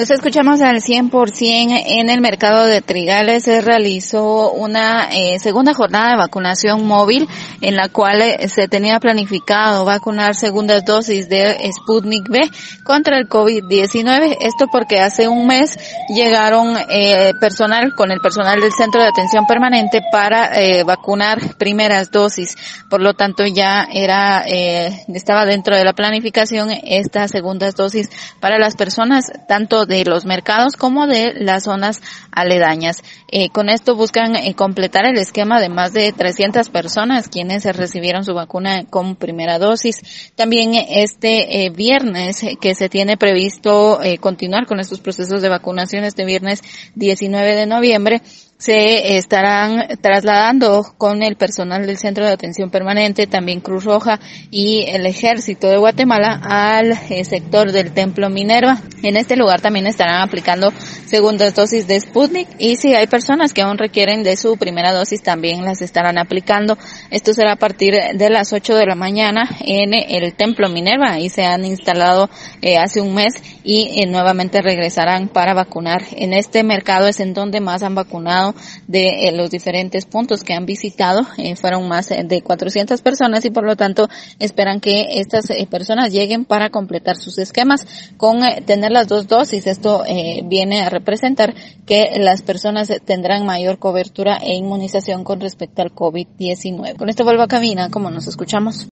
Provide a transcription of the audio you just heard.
Nos escuchamos al 100% en el mercado de Trigales. Se realizó una eh, segunda jornada de vacunación móvil en la cual eh, se tenía planificado vacunar segundas dosis de Sputnik B contra el COVID-19. Esto porque hace un mes llegaron eh, personal con el personal del Centro de Atención Permanente para vacunar primeras dosis. Por lo tanto, ya era estaba dentro de la planificación estas segundas dosis para las personas tanto de los mercados como de las zonas aledañas. Eh, con esto buscan eh, completar el esquema de más de 300 personas quienes recibieron su vacuna con primera dosis. También este eh, viernes que se tiene previsto continuar con estos procesos de vacunación este viernes 19 de noviembre se estarán trasladando con el personal del Centro de Atención Permanente, también Cruz Roja y el Ejército de Guatemala al eh, sector del Templo Minerva. En este lugar también estarán aplicando segundas dosis de Sputnik y si hay personas que aún requieren de su primera dosis también las estarán aplicando. Esto será a partir de las 8 de la mañana en el Templo Minerva. y se han instalado eh, hace un mes y eh, nuevamente regresarán para vacunar. En este mercado es en donde más han vacunado de eh, los diferentes puntos que han visitado. Fueron más de 400 personas y por lo tanto esperan que estas personas lleguen para completar sus esquemas con tener las dos dosis. Esto viene a representar que las personas tendrán mayor cobertura e inmunización con respecto al COVID-19. Con esto vuelvo a cabina, como nos escuchamos.